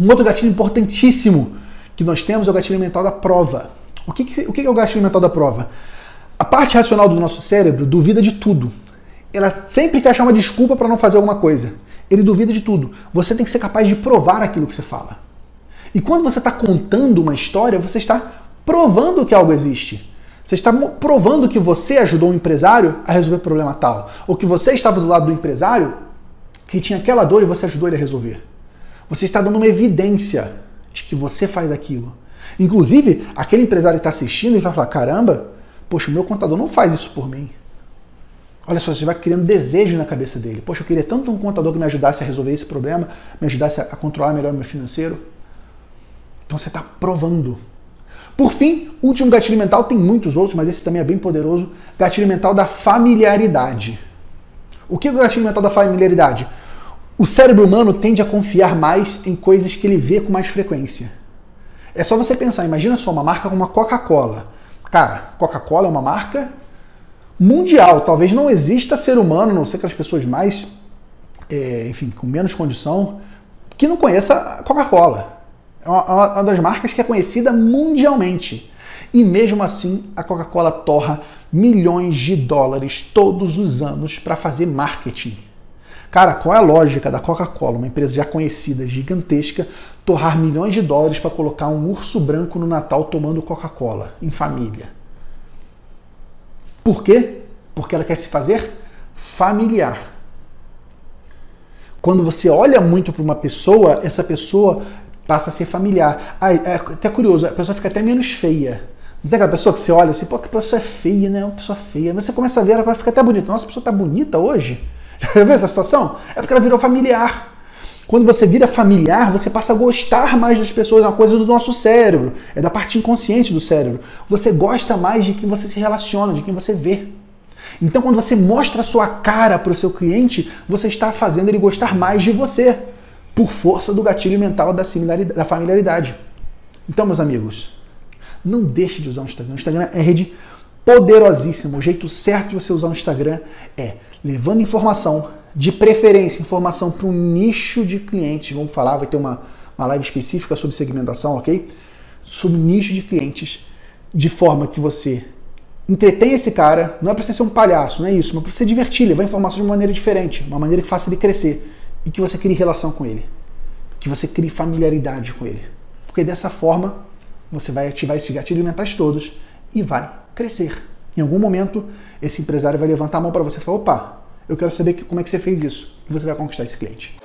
Um outro gatilho importantíssimo que nós temos é o gatilho mental da prova. O que, o que é o gatilho mental da prova? A parte racional do nosso cérebro duvida de tudo. Ela sempre quer achar uma desculpa para não fazer alguma coisa. Ele duvida de tudo. Você tem que ser capaz de provar aquilo que você fala. E quando você está contando uma história, você está provando que algo existe. Você está provando que você ajudou um empresário a resolver problema tal. Ou que você estava do lado do empresário que tinha aquela dor e você ajudou ele a resolver. Você está dando uma evidência de que você faz aquilo. Inclusive, aquele empresário está assistindo e vai falar: caramba, poxa, o meu contador não faz isso por mim. Olha só, você vai criando desejo na cabeça dele. Poxa, eu queria tanto um contador que me ajudasse a resolver esse problema, me ajudasse a controlar melhor o meu financeiro. Então você está provando. Por fim, último gatilho mental, tem muitos outros, mas esse também é bem poderoso. Gatilho mental da familiaridade. O que é o gatilho mental da familiaridade? O cérebro humano tende a confiar mais em coisas que ele vê com mais frequência. É só você pensar, imagina só uma marca como a Coca-Cola. Cara, Coca-Cola é uma marca mundial. Talvez não exista ser humano, não sei que as pessoas mais, é, enfim, com menos condição, que não conheça a Coca-Cola. É uma, uma das marcas que é conhecida mundialmente. E mesmo assim, a Coca-Cola torra milhões de dólares todos os anos para fazer marketing. Cara, qual é a lógica da Coca-Cola, uma empresa já conhecida, gigantesca, torrar milhões de dólares para colocar um urso branco no Natal tomando Coca-Cola em família? Por quê? Porque ela quer se fazer familiar. Quando você olha muito para uma pessoa, essa pessoa passa a ser familiar. Ah, é até curioso, a pessoa fica até menos feia. Não tem aquela pessoa que você olha assim, pô, que pessoa é feia, né? Uma pessoa feia. Mas você começa a ver, ela fica até bonita. Nossa, a pessoa tá bonita hoje? Já viu essa situação? É porque ela virou familiar. Quando você vira familiar, você passa a gostar mais das pessoas, é uma coisa do nosso cérebro, é da parte inconsciente do cérebro. Você gosta mais de quem você se relaciona, de quem você vê. Então, quando você mostra a sua cara para o seu cliente, você está fazendo ele gostar mais de você, por força do gatilho mental da, da familiaridade. Então, meus amigos, não deixe de usar o Instagram. O Instagram é rede poderosíssima. O jeito certo de você usar o Instagram é levando informação, de preferência, informação para um nicho de clientes. Vamos falar, vai ter uma, uma live específica sobre segmentação, ok? Sobre nicho de clientes, de forma que você entretém esse cara, não é para você ser um palhaço, não é isso, mas para você divertir, levar informação de uma maneira diferente, uma maneira que faça ele crescer e que você crie relação com ele, que você crie familiaridade com ele. Porque dessa forma você vai ativar esses gatilhos mentais todos e vai crescer. Em algum momento, esse empresário vai levantar a mão para você e falar: opa, eu quero saber como é que você fez isso. E você vai conquistar esse cliente.